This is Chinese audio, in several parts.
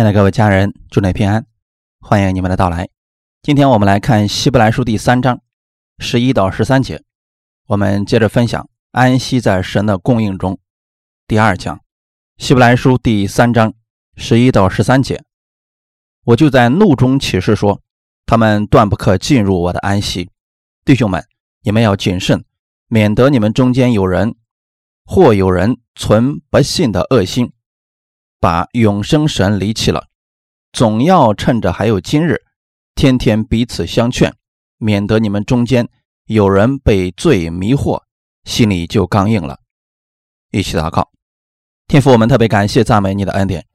亲爱的各位家人，祝你平安，欢迎你们的到来。今天我们来看希伯来书第三章十一到十三节，我们接着分享安息在神的供应中。第二讲，希伯来书第三章十一到十三节，我就在怒中起誓说，他们断不可进入我的安息。弟兄们，你们要谨慎，免得你们中间有人或有人存不信的恶心。把永生神离弃了，总要趁着还有今日，天天彼此相劝，免得你们中间有人被罪迷惑，心里就刚硬了。一起祷告，天父，我们特别感谢赞美你的恩典，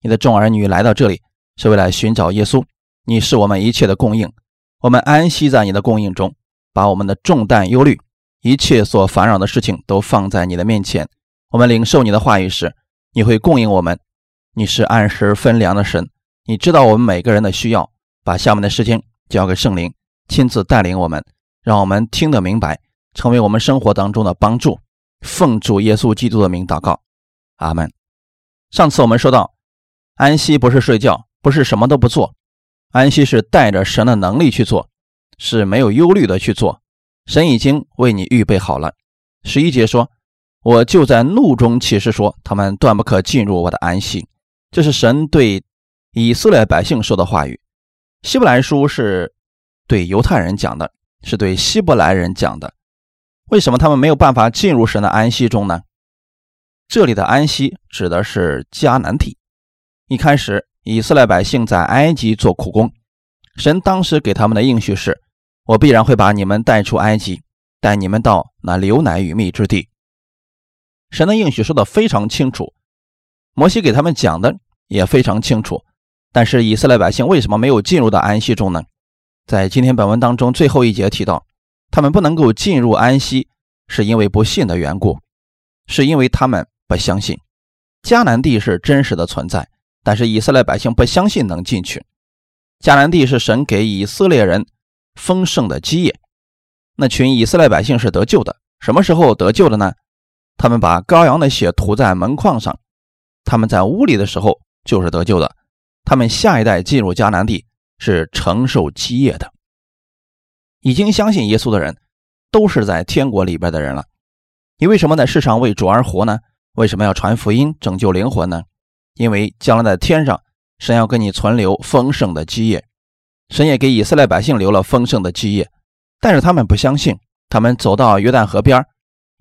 你的众儿女来到这里是为了寻找耶稣，你是我们一切的供应，我们安息在你的供应中，把我们的重担、忧虑、一切所烦扰的事情都放在你的面前，我们领受你的话语时，你会供应我们。你是按时分粮的神，你知道我们每个人的需要，把下面的事情交给圣灵，亲自带领我们，让我们听得明白，成为我们生活当中的帮助。奉主耶稣基督的名祷告，阿门。上次我们说到，安息不是睡觉，不是什么都不做，安息是带着神的能力去做，是没有忧虑的去做。神已经为你预备好了。十一节说：“我就在怒中起誓说，他们断不可进入我的安息。”这是神对以色列百姓说的话语。希伯来书是对犹太人讲的，是对希伯来人讲的。为什么他们没有办法进入神的安息中呢？这里的安息指的是迦南地。一开始，以色列百姓在埃及做苦工，神当时给他们的应许是：“我必然会把你们带出埃及，带你们到那流奶与蜜之地。”神的应许说的非常清楚，摩西给他们讲的。也非常清楚，但是以色列百姓为什么没有进入到安息中呢？在今天本文当中最后一节提到，他们不能够进入安息，是因为不信的缘故，是因为他们不相信迦南地是真实的存在，但是以色列百姓不相信能进去。迦南地是神给以色列人丰盛的基业，那群以色列百姓是得救的。什么时候得救的呢？他们把羔羊的血涂在门框上，他们在屋里的时候。就是得救的，他们下一代进入迦南地是承受基业的。已经相信耶稣的人，都是在天国里边的人了。你为什么在世上为主而活呢？为什么要传福音拯救灵魂呢？因为将来在天上，神要给你存留丰盛的基业。神也给以色列百姓留了丰盛的基业，但是他们不相信。他们走到约旦河边，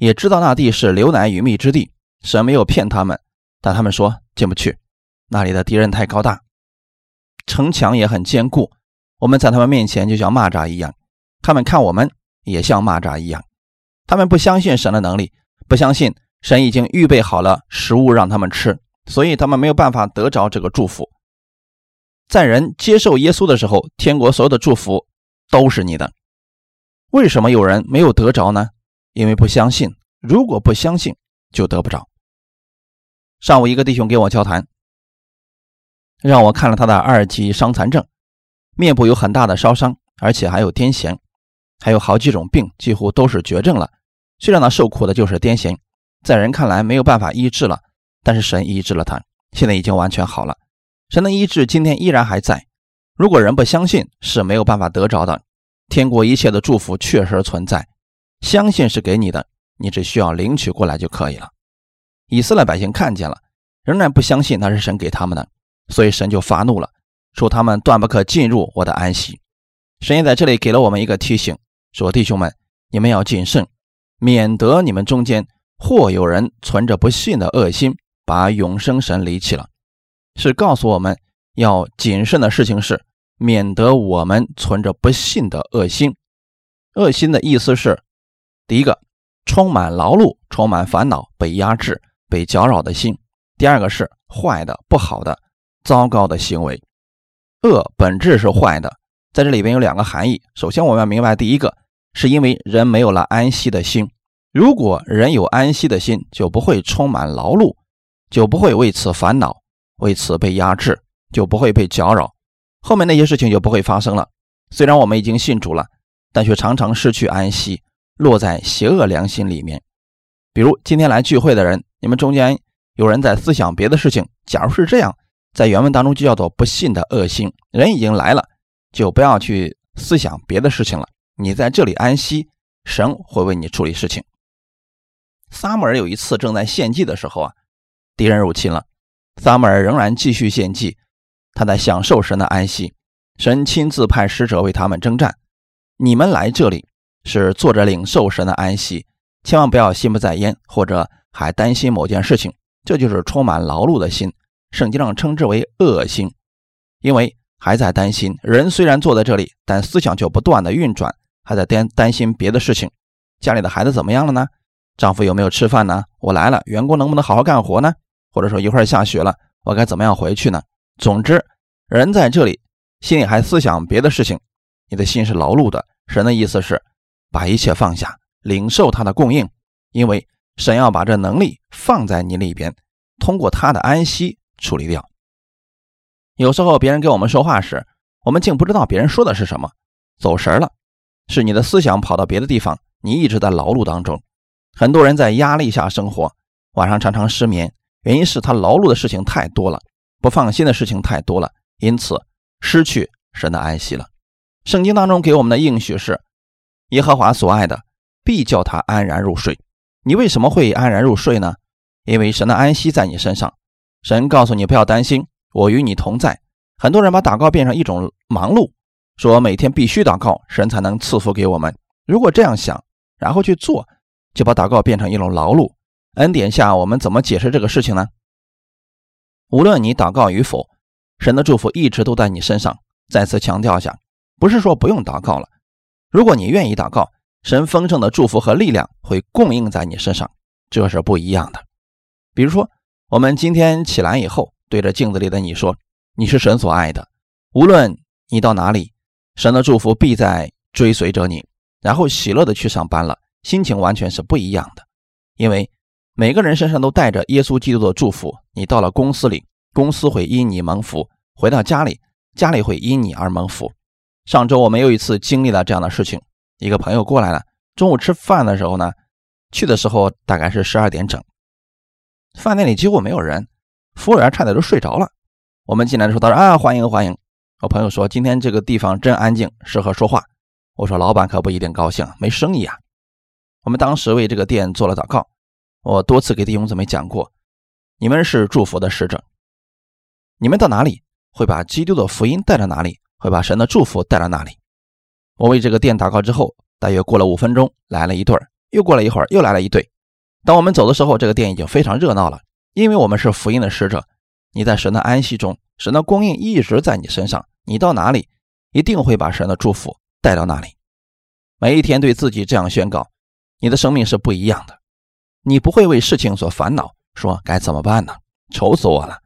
也知道那地是流奶与蜜之地，神没有骗他们，但他们说进不去。那里的敌人太高大，城墙也很坚固，我们在他们面前就像蚂蚱一样，他们看我们也像蚂蚱一样。他们不相信神的能力，不相信神已经预备好了食物让他们吃，所以他们没有办法得着这个祝福。在人接受耶稣的时候，天国所有的祝福都是你的。为什么有人没有得着呢？因为不相信。如果不相信，就得不着。上午一个弟兄给我交谈。让我看了他的二级伤残症，面部有很大的烧伤，而且还有癫痫，还有好几种病，几乎都是绝症了。最让他受苦的就是癫痫，在人看来没有办法医治了，但是神医治了他，现在已经完全好了。神的医治今天依然还在。如果人不相信，是没有办法得着的。天国一切的祝福确实存在，相信是给你的，你只需要领取过来就可以了。以色列百姓看见了，仍然不相信那是神给他们的。所以神就发怒了，说他们断不可进入我的安息。神也在这里给了我们一个提醒，说弟兄们，你们要谨慎，免得你们中间或有人存着不信的恶心，把永生神离弃了。是告诉我们要谨慎的事情是，免得我们存着不信的恶心。恶心的意思是，第一个，充满劳碌、充满烦恼、被压制、被搅扰的心；第二个是坏的、不好的。糟糕的行为，恶本质是坏的，在这里边有两个含义。首先，我们要明白，第一个是因为人没有了安息的心。如果人有安息的心，就不会充满劳碌，就不会为此烦恼，为此被压制，就不会被搅扰，后面那些事情就不会发生了。虽然我们已经信主了，但却常常失去安息，落在邪恶良心里面。比如今天来聚会的人，你们中间有人在思想别的事情，假如是这样。在原文当中就叫做不信的恶心。人已经来了，就不要去思想别的事情了。你在这里安息，神会为你处理事情。撒母耳有一次正在献祭的时候啊，敌人入侵了，撒母耳仍然继续献祭，他在享受神的安息。神亲自派使者为他们征战。你们来这里是坐着领受神的安息，千万不要心不在焉，或者还担心某件事情，这就是充满劳碌的心。圣经上称之为恶心，因为还在担心。人虽然坐在这里，但思想就不断的运转，还在担担心别的事情。家里的孩子怎么样了呢？丈夫有没有吃饭呢？我来了，员工能不能好好干活呢？或者说一会儿下雪了，我该怎么样回去呢？总之，人在这里。心里还思想别的事情，你的心是劳碌的。神的意思是，把一切放下，领受他的供应，因为神要把这能力放在你里边，通过他的安息处理掉。有时候别人跟我们说话时，我们竟不知道别人说的是什么，走神了，是你的思想跑到别的地方，你一直在劳碌当中。很多人在压力下生活，晚上常常失眠，原因是他劳碌的事情太多了，不放心的事情太多了，因此。失去神的安息了。圣经当中给我们的应许是：耶和华所爱的，必叫他安然入睡。你为什么会安然入睡呢？因为神的安息在你身上。神告诉你不要担心，我与你同在。很多人把祷告变成一种忙碌，说每天必须祷告，神才能赐福给我们。如果这样想，然后去做，就把祷告变成一种劳碌。恩典下，我们怎么解释这个事情呢？无论你祷告与否。神的祝福一直都在你身上。再次强调一下，不是说不用祷告了。如果你愿意祷告，神丰盛的祝福和力量会供应在你身上，这是不一样的。比如说，我们今天起来以后，对着镜子里的你说：“你是神所爱的，无论你到哪里，神的祝福必在追随着你。”然后喜乐的去上班了，心情完全是不一样的。因为每个人身上都带着耶稣基督的祝福。你到了公司里。公司会因你蒙福，回到家里，家里会因你而蒙福。上周我们又一次经历了这样的事情，一个朋友过来了，中午吃饭的时候呢，去的时候大概是十二点整，饭店里几乎没有人，服务员差点都睡着了。我们进来的时候，他说啊，欢迎欢迎。我朋友说今天这个地方真安静，适合说话。我说老板可不一定高兴，没生意啊。我们当时为这个店做了祷告，我多次给弟兄姊妹讲过，你们是祝福的使者。你们到哪里会把基督的福音带到哪里？会把神的祝福带到那里？我为这个店祷告之后，大约过了五分钟，来了一对又过了一会儿，又来了一对。当我们走的时候，这个店已经非常热闹了，因为我们是福音的使者。你在神的安息中，神的供应一直在你身上。你到哪里，一定会把神的祝福带到那里。每一天对自己这样宣告，你的生命是不一样的。你不会为事情所烦恼，说该怎么办呢？愁死我了。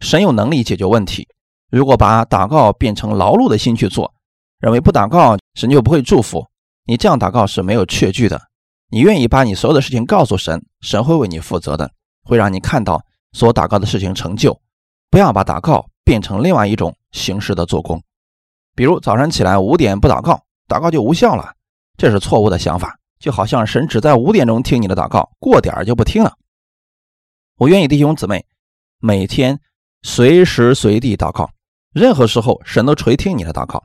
神有能力解决问题。如果把祷告变成劳碌的心去做，认为不祷告神就不会祝福你，这样祷告是没有确据的。你愿意把你所有的事情告诉神，神会为你负责的，会让你看到所祷告的事情成就。不要把祷告变成另外一种形式的做工，比如早上起来五点不祷告，祷告就无效了，这是错误的想法。就好像神只在五点钟听你的祷告，过点儿就不听了。我愿意弟兄姊妹每天。随时随地祷告，任何时候神都垂听你的祷告。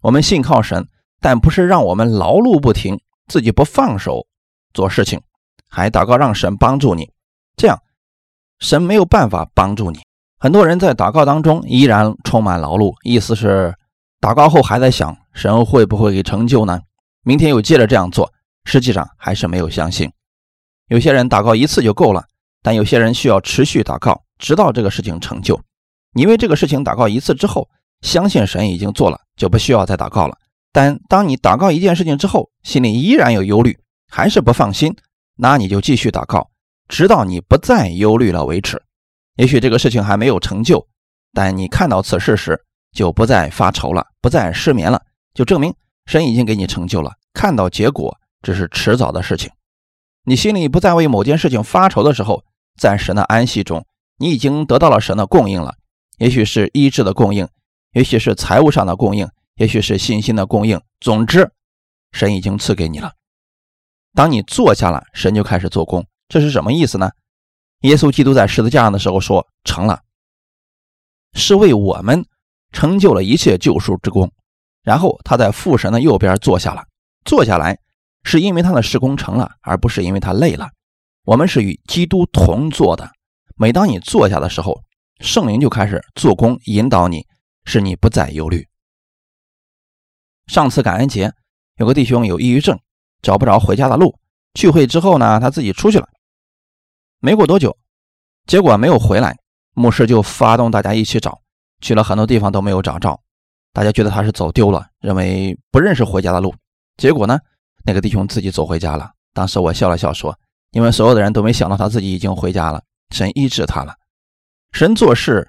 我们信靠神，但不是让我们劳碌不停，自己不放手做事情，还祷告让神帮助你。这样，神没有办法帮助你。很多人在祷告当中依然充满劳碌，意思是祷告后还在想神会不会给成就呢？明天又接着这样做，实际上还是没有相信。有些人祷告一次就够了，但有些人需要持续祷告。直到这个事情成就，你为这个事情祷告一次之后，相信神已经做了，就不需要再祷告了。但当你祷告一件事情之后，心里依然有忧虑，还是不放心，那你就继续祷告，直到你不再忧虑了为止。也许这个事情还没有成就，但你看到此事时，就不再发愁了，不再失眠了，就证明神已经给你成就了。看到结果只是迟早的事情。你心里不再为某件事情发愁的时候，在神的安息中。你已经得到了神的供应了，也许是医治的供应，也许是财务上的供应，也许是信心的供应。总之，神已经赐给你了。当你坐下了，神就开始做工。这是什么意思呢？耶稣基督在十字架上的时候说：“成了。”是为我们成就了一切救赎之功。然后他在父神的右边坐下了，坐下来是因为他的事工成了，而不是因为他累了。我们是与基督同坐的。每当你坐下的时候，圣灵就开始做工，引导你，使你不再忧虑。上次感恩节，有个弟兄有抑郁症，找不着回家的路。聚会之后呢，他自己出去了，没过多久，结果没有回来，牧师就发动大家一起找，去了很多地方都没有找着，大家觉得他是走丢了，认为不认识回家的路。结果呢，那个弟兄自己走回家了。当时我笑了笑说：“因为所有的人都没想到他自己已经回家了，神医治他了。神做事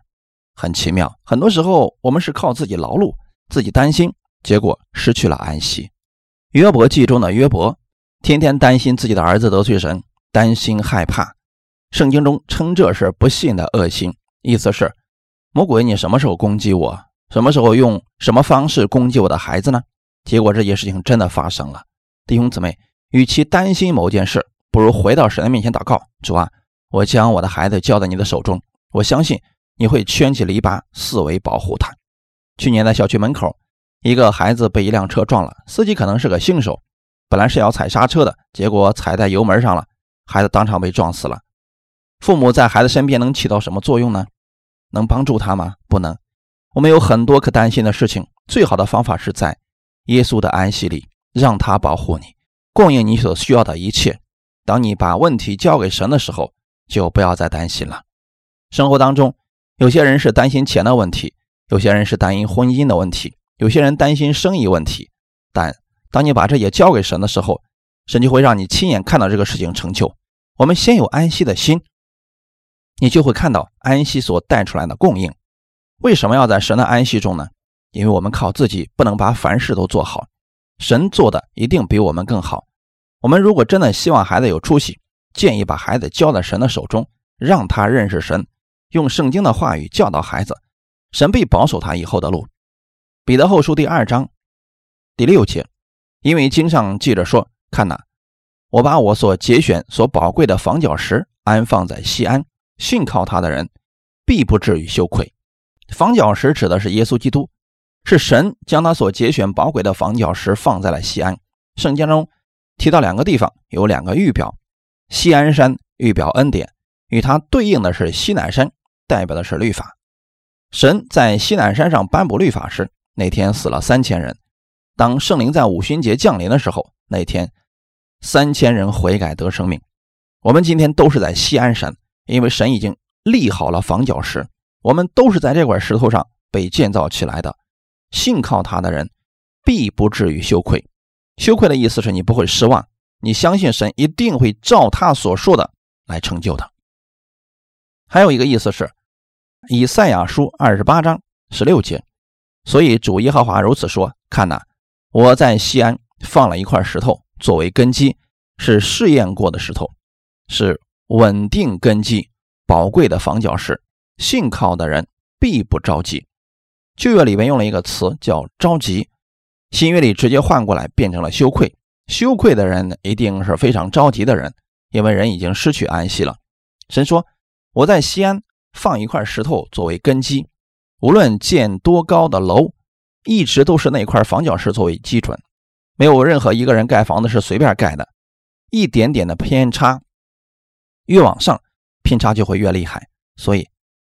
很奇妙，很多时候我们是靠自己劳碌，自己担心。”结果失去了安息。约伯记中的约伯，天天担心自己的儿子得罪神，担心害怕。圣经中称这是不信的恶心，意思是魔鬼，你什么时候攻击我？什么时候用什么方式攻击我的孩子呢？结果这件事情真的发生了。弟兄姊妹，与其担心某件事，不如回到神的面前祷告：主啊，我将我的孩子交在你的手中，我相信你会圈起篱笆，四围保护他。去年在小区门口。一个孩子被一辆车撞了，司机可能是个新手，本来是要踩刹车的，结果踩在油门上了，孩子当场被撞死了。父母在孩子身边能起到什么作用呢？能帮助他吗？不能。我们有很多可担心的事情，最好的方法是在耶稣的安息里，让他保护你，供应你所需要的一切。当你把问题交给神的时候，就不要再担心了。生活当中，有些人是担心钱的问题，有些人是担心婚姻的问题。有些人担心生意问题，但当你把这些交给神的时候，神就会让你亲眼看到这个事情成就。我们先有安息的心，你就会看到安息所带出来的供应。为什么要在神的安息中呢？因为我们靠自己不能把凡事都做好，神做的一定比我们更好。我们如果真的希望孩子有出息，建议把孩子交在神的手中，让他认识神，用圣经的话语教导孩子，神必保守他以后的路。彼得后书第二章第六节，因为经上记着说：“看哪，我把我所节选、所宝贵的房角石安放在西安，信靠他的人必不至于羞愧。”房角石指的是耶稣基督，是神将他所节选宝贵的房角石放在了西安。圣经中提到两个地方，有两个预表：西安山预表恩典，与它对应的是西南山，代表的是律法。神在西南山上颁布律法时。那天死了三千人。当圣灵在五旬节降临的时候，那天三千人悔改得生命。我们今天都是在西安山，因为神已经立好了房角石，我们都是在这块石头上被建造起来的。信靠他的人必不至于羞愧。羞愧的意思是你不会失望，你相信神一定会照他所说的来成就的。还有一个意思是，以赛亚书二十八章十六节。所以主耶和华如此说：“看呐，我在西安放了一块石头作为根基，是试验过的石头，是稳定根基、宝贵的房角石。信靠的人必不着急。”旧约里面用了一个词叫“着急”，新约里直接换过来变成了“羞愧”。羞愧的人一定是非常着急的人，因为人已经失去安息了。神说：“我在西安放一块石头作为根基。”无论建多高的楼，一直都是那块房角石作为基准，没有任何一个人盖房子是随便盖的，一点点的偏差，越往上偏差就会越厉害，所以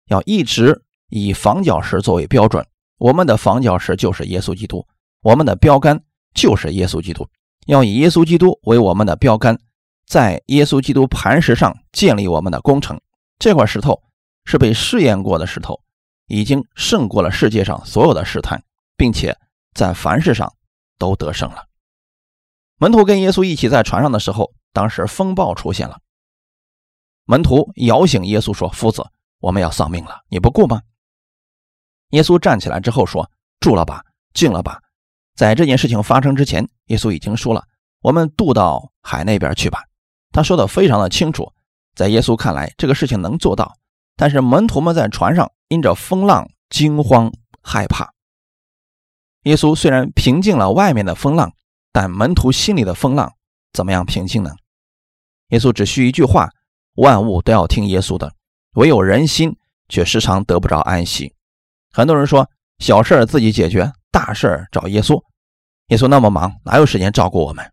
要一直以房角石作为标准。我们的房角石就是耶稣基督，我们的标杆就是耶稣基督，要以耶稣基督为我们的标杆，在耶稣基督磐石上建立我们的工程。这块石头是被试验过的石头。已经胜过了世界上所有的试探，并且在凡事上都得胜了。门徒跟耶稣一起在船上的时候，当时风暴出现了。门徒摇醒耶稣说：“夫子，我们要丧命了，你不顾吗？”耶稣站起来之后说：“住了吧，静了吧。”在这件事情发生之前，耶稣已经说了：“我们渡到海那边去吧。”他说的非常的清楚，在耶稣看来，这个事情能做到。但是门徒们在船上。因着风浪惊慌害怕，耶稣虽然平静了外面的风浪，但门徒心里的风浪怎么样平静呢？耶稣只需一句话，万物都要听耶稣的，唯有人心却时常得不着安息。很多人说小事儿自己解决，大事儿找耶稣。耶稣那么忙，哪有时间照顾我们？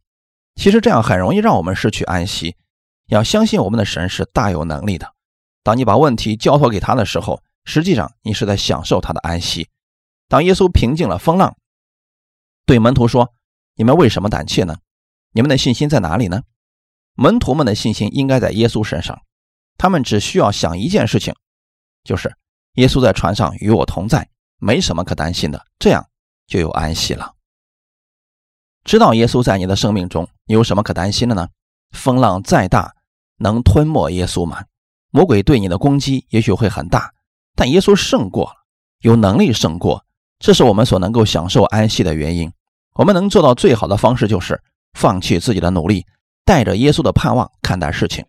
其实这样很容易让我们失去安息。要相信我们的神是大有能力的。当你把问题交托给他的时候，实际上你是在享受他的安息。当耶稣平静了风浪，对门徒说：“你们为什么胆怯呢？你们的信心在哪里呢？”门徒们的信心应该在耶稣身上，他们只需要想一件事情，就是耶稣在船上与我同在，没什么可担心的，这样就有安息了。知道耶稣在你的生命中，你有什么可担心的呢？风浪再大，能吞没耶稣吗？魔鬼对你的攻击也许会很大，但耶稣胜过了，有能力胜过，这是我们所能够享受安息的原因。我们能做到最好的方式就是放弃自己的努力，带着耶稣的盼望看待事情。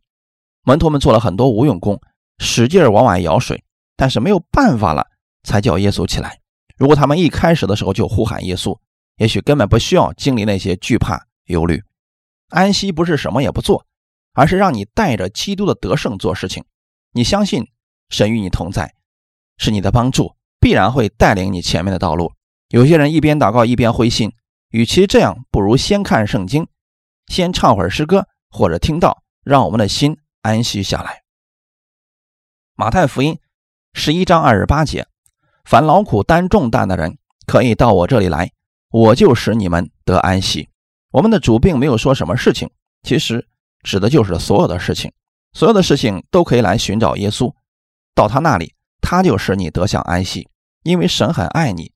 门徒们做了很多无用功，使劲往外舀水，但是没有办法了，才叫耶稣起来。如果他们一开始的时候就呼喊耶稣，也许根本不需要经历那些惧怕、忧虑。安息不是什么也不做，而是让你带着基督的得胜做事情。你相信神与你同在，是你的帮助，必然会带领你前面的道路。有些人一边祷告一边灰心，与其这样，不如先看圣经，先唱会儿诗歌或者听到，让我们的心安息下来。马太福音十一章二十八节：凡劳苦担重担的人，可以到我这里来，我就使你们得安息。我们的主并没有说什么事情，其实指的就是所有的事情，所有的事情都可以来寻找耶稣，到他那里，他就使你得享安息。因为神很爱你，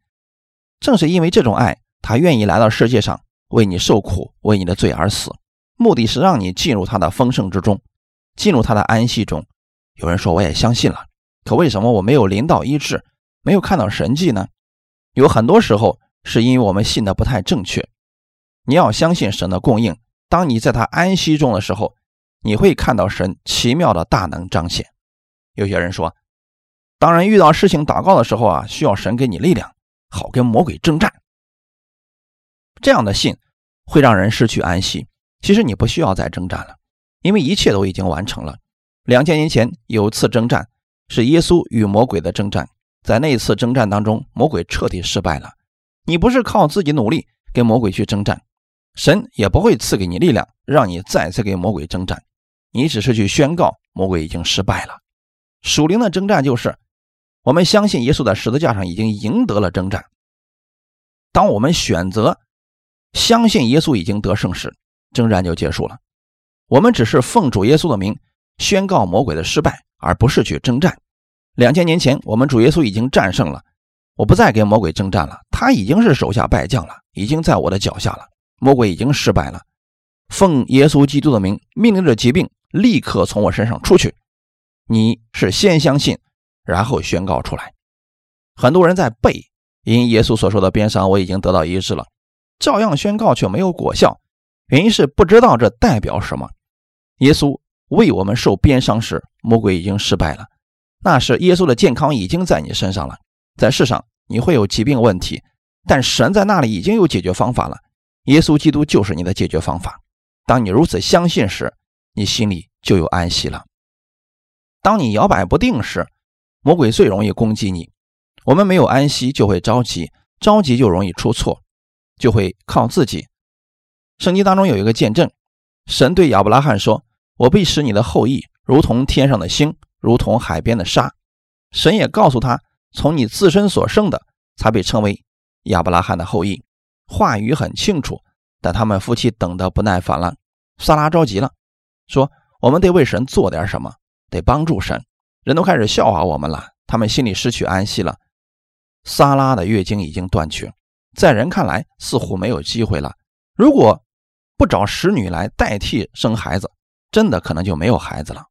正是因为这种爱，他愿意来到世界上为你受苦，为你的罪而死，目的是让你进入他的丰盛之中，进入他的安息中。有人说我也相信了，可为什么我没有临到医治，没有看到神迹呢？有很多时候是因为我们信的不太正确。你要相信神的供应。当你在他安息中的时候，你会看到神奇妙的大能彰显。有些人说，当人遇到事情祷告的时候啊，需要神给你力量，好跟魔鬼征战。这样的信会让人失去安息。其实你不需要再征战了，因为一切都已经完成了。两千年前有一次征战，是耶稣与魔鬼的征战。在那一次征战当中，魔鬼彻底失败了。你不是靠自己努力跟魔鬼去征战。神也不会赐给你力量，让你再次给魔鬼征战。你只是去宣告魔鬼已经失败了。属灵的征战就是，我们相信耶稣在十字架上已经赢得了征战。当我们选择相信耶稣已经得胜时，征战就结束了。我们只是奉主耶稣的名宣告魔鬼的失败，而不是去征战。两千年前，我们主耶稣已经战胜了，我不再跟魔鬼征战了。他已经是手下败将了，已经在我的脚下了。魔鬼已经失败了，奉耶稣基督的名，命令着疾病立刻从我身上出去。你是先相信，然后宣告出来。很多人在背，因耶稣所说的鞭伤我已经得到医治了，照样宣告却没有果效，原因是不知道这代表什么。耶稣为我们受鞭伤时，魔鬼已经失败了，那是耶稣的健康已经在你身上了。在世上你会有疾病问题，但神在那里已经有解决方法了。耶稣基督就是你的解决方法。当你如此相信时，你心里就有安息了。当你摇摆不定时，魔鬼最容易攻击你。我们没有安息，就会着急，着急就容易出错，就会靠自己。圣经当中有一个见证，神对亚伯拉罕说：“我必使你的后裔如同天上的星，如同海边的沙。”神也告诉他，从你自身所生的，才被称为亚伯拉罕的后裔。话语很清楚，但他们夫妻等得不耐烦了。萨拉着急了，说：“我们得为神做点什么，得帮助神。”人都开始笑话我们了，他们心里失去安息了。萨拉的月经已经断绝，在人看来似乎没有机会了。如果不找使女来代替生孩子，真的可能就没有孩子了。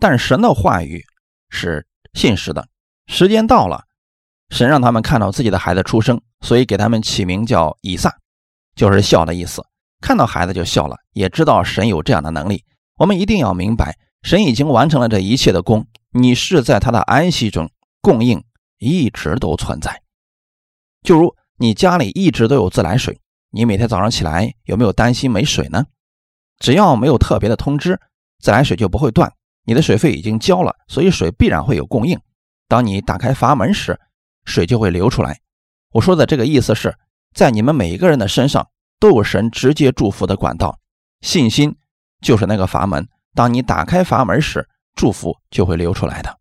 但神的话语是信实的，时间到了。神让他们看到自己的孩子出生，所以给他们起名叫以撒，就是笑的意思。看到孩子就笑了，也知道神有这样的能力。我们一定要明白，神已经完成了这一切的功，你是在他的安息中供应，一直都存在。就如你家里一直都有自来水，你每天早上起来有没有担心没水呢？只要没有特别的通知，自来水就不会断。你的水费已经交了，所以水必然会有供应。当你打开阀门时，水就会流出来。我说的这个意思是在你们每一个人的身上都有神直接祝福的管道，信心就是那个阀门。当你打开阀门时，祝福就会流出来的。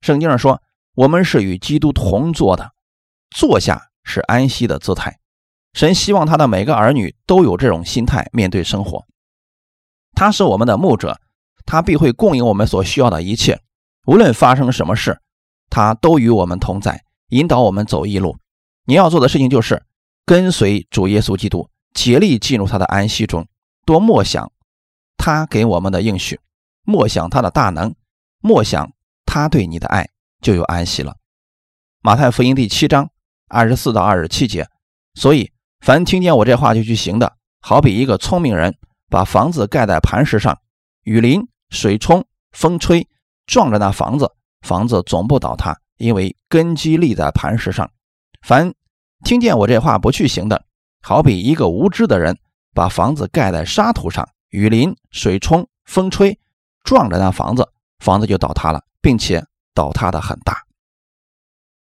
圣经上说，我们是与基督同坐的，坐下是安息的姿态。神希望他的每个儿女都有这种心态面对生活。他是我们的牧者，他必会供应我们所需要的一切。无论发生什么事，他都与我们同在，引导我们走一路。你要做的事情就是跟随主耶稣基督，竭力进入他的安息中，多默想他给我们的应许，默想他的大能，默想他对你的爱，就有安息了。马太福音第七章二十四到二十七节。所以，凡听见我这话就去行的，好比一个聪明人把房子盖在磐石上，雨淋、水冲、风吹。撞着那房子，房子总不倒塌，因为根基立在磐石上。凡听见我这话不去行的，好比一个无知的人把房子盖在沙土上，雨淋、水冲、风吹，撞着那房子，房子就倒塌了，并且倒塌的很大。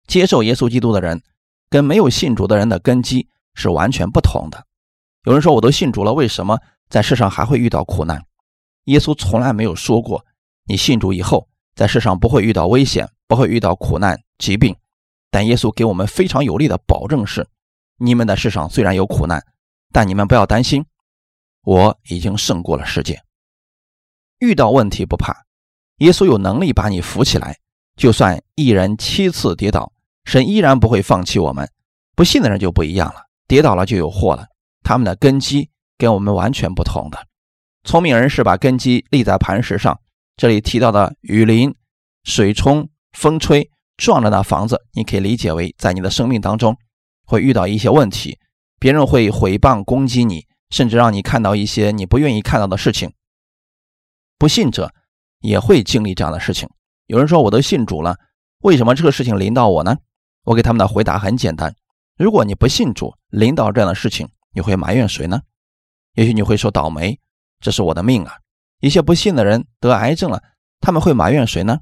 接受耶稣基督的人，跟没有信主的人的根基是完全不同的。有人说，我都信主了，为什么在世上还会遇到苦难？耶稣从来没有说过。你信主以后，在世上不会遇到危险，不会遇到苦难、疾病，但耶稣给我们非常有力的保证是：你们的世上虽然有苦难，但你们不要担心，我已经胜过了世界。遇到问题不怕，耶稣有能力把你扶起来。就算一人七次跌倒，神依然不会放弃我们。不信的人就不一样了，跌倒了就有祸了。他们的根基跟我们完全不同的。聪明人是把根基立在磐石上。这里提到的雨淋、水冲、风吹撞着那房子，你可以理解为在你的生命当中会遇到一些问题，别人会毁谤攻击你，甚至让你看到一些你不愿意看到的事情。不信者也会经历这样的事情。有人说：“我都信主了，为什么这个事情临到我呢？”我给他们的回答很简单：如果你不信主，临到这样的事情，你会埋怨谁呢？也许你会说：“倒霉，这是我的命啊。”一些不信的人得癌症了，他们会埋怨谁呢？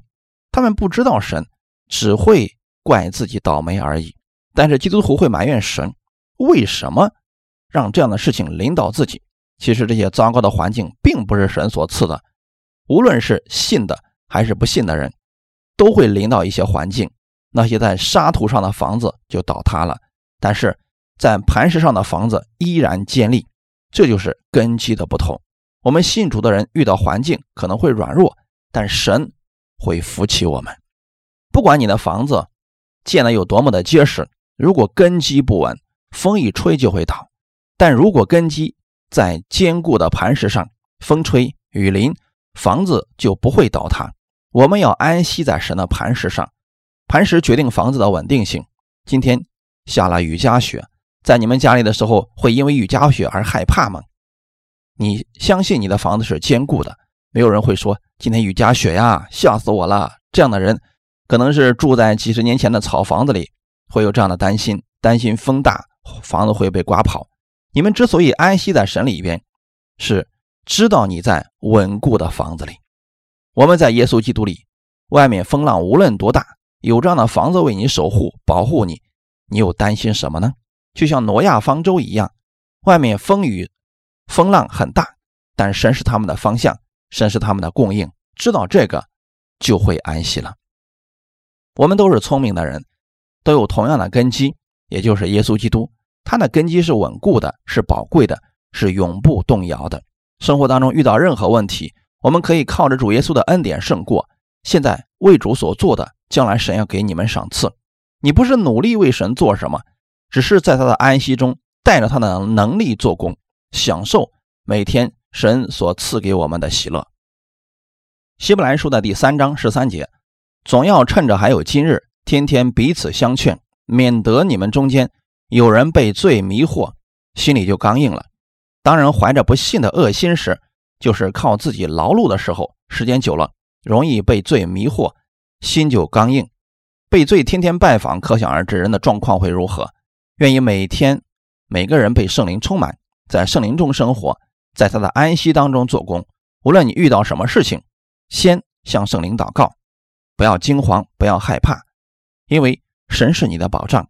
他们不知道神，只会怪自己倒霉而已。但是基督徒会埋怨神，为什么让这样的事情领导自己？其实这些糟糕的环境并不是神所赐的。无论是信的还是不信的人，都会临到一些环境。那些在沙土上的房子就倒塌了，但是在磐石上的房子依然坚立。这就是根基的不同。我们信主的人遇到环境可能会软弱，但神会扶起我们。不管你的房子建的有多么的结实，如果根基不稳，风一吹就会倒；但如果根基在坚固的磐石上，风吹雨淋，房子就不会倒塌。我们要安息在神的磐石上，磐石决定房子的稳定性。今天下了雨夹雪，在你们家里的时候，会因为雨夹雪而害怕吗？你相信你的房子是坚固的，没有人会说今天雨夹雪呀，吓死我了。这样的人可能是住在几十年前的草房子里，会有这样的担心，担心风大，房子会被刮跑。你们之所以安息在神里边，是知道你在稳固的房子里。我们在耶稣基督里，外面风浪无论多大，有这样的房子为你守护、保护你，你又担心什么呢？就像挪亚方舟一样，外面风雨。风浪很大，但神是他们的方向，神是他们的供应，知道这个就会安息了。我们都是聪明的人，都有同样的根基，也就是耶稣基督，他的根基是稳固的，是宝贵的，是永不动摇的。生活当中遇到任何问题，我们可以靠着主耶稣的恩典胜过。现在为主所做的，将来神要给你们赏赐。你不是努力为神做什么，只是在他的安息中带着他的能力做工。享受每天神所赐给我们的喜乐。希伯来书的第三章十三节，总要趁着还有今日，天天彼此相劝，免得你们中间有人被罪迷惑，心里就刚硬了。当人怀着不信的恶心时，就是靠自己劳碌的时候，时间久了，容易被罪迷惑，心就刚硬。被罪天天拜访，可想而知人的状况会如何。愿意每天每个人被圣灵充满。在圣灵中生活，在他的安息当中做工。无论你遇到什么事情，先向圣灵祷告，不要惊慌，不要害怕，因为神是你的保障，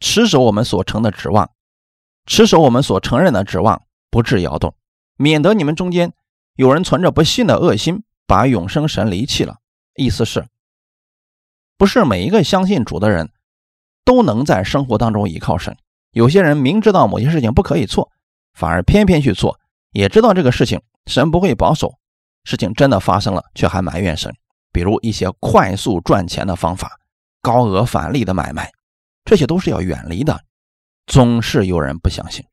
持守我们所承的指望，持守我们所承认的指望，不致摇动，免得你们中间有人存着不信的恶心，把永生神离弃了。意思是，不是每一个相信主的人都能在生活当中依靠神。有些人明知道某些事情不可以做，反而偏偏去做，也知道这个事情神不会保守，事情真的发生了，却还埋怨神。比如一些快速赚钱的方法、高额返利的买卖，这些都是要远离的。总是有人不相信。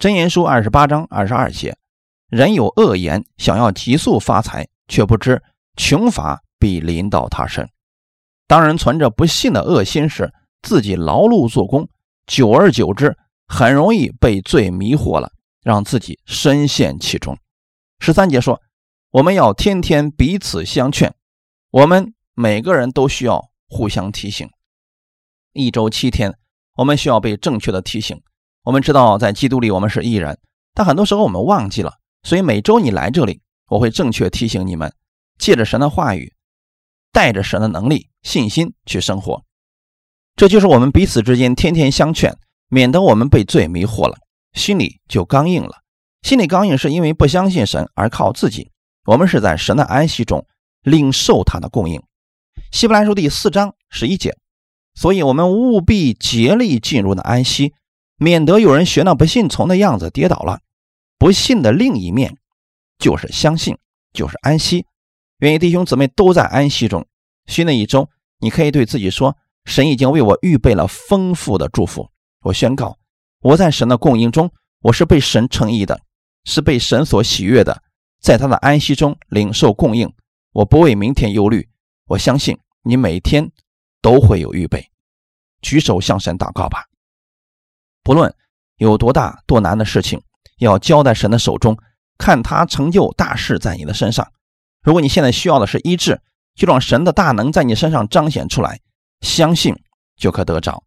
箴言书二十八章二十二节：人有恶言，想要急速发财，却不知穷乏必临到他身。当人存着不信的恶心时，自己劳碌做工。久而久之，很容易被罪迷惑了，让自己深陷其中。十三节说，我们要天天彼此相劝，我们每个人都需要互相提醒。一周七天，我们需要被正确的提醒。我们知道，在基督里我们是艺人，但很多时候我们忘记了。所以每周你来这里，我会正确提醒你们，借着神的话语，带着神的能力、信心去生活。这就是我们彼此之间天天相劝，免得我们被罪迷惑了，心里就刚硬了。心里刚硬是因为不相信神而靠自己。我们是在神的安息中领受他的供应。希伯来书第四章十一节，所以我们务必竭力进入那安息，免得有人学那不信从的样子跌倒了。不信的另一面就是相信，就是安息。愿意弟兄姊妹都在安息中。新的一周，你可以对自己说。神已经为我预备了丰富的祝福。我宣告，我在神的供应中，我是被神称义的，是被神所喜悦的，在他的安息中领受供应。我不为明天忧虑。我相信你每天都会有预备。举手向神祷告吧。不论有多大多难的事情，要交在神的手中，看他成就大事在你的身上。如果你现在需要的是医治，就让神的大能在你身上彰显出来。相信就可得着，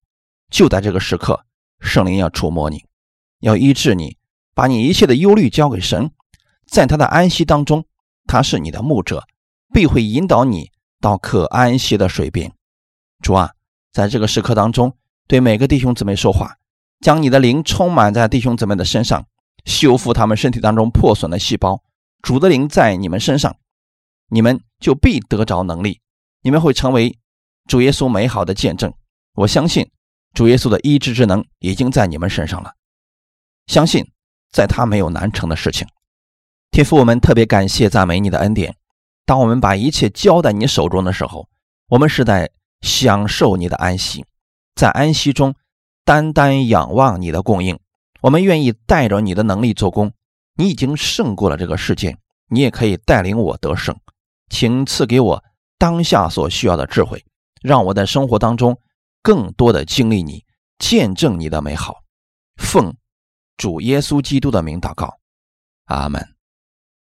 就在这个时刻，圣灵要触摸你，要医治你，把你一切的忧虑交给神，在他的安息当中，他是你的牧者，必会引导你到可安息的水边。主啊，在这个时刻当中，对每个弟兄姊妹说话，将你的灵充满在弟兄姊妹的身上，修复他们身体当中破损的细胞。主的灵在你们身上，你们就必得着能力，你们会成为。主耶稣美好的见证，我相信主耶稣的医治之能已经在你们身上了。相信在他没有难成的事情。天父，我们特别感谢赞美你的恩典。当我们把一切交在你手中的时候，我们是在享受你的安息，在安息中单单仰望你的供应。我们愿意带着你的能力做工。你已经胜过了这个世界，你也可以带领我得胜。请赐给我当下所需要的智慧。让我在生活当中更多的经历你，见证你的美好。奉主耶稣基督的名祷告，阿门。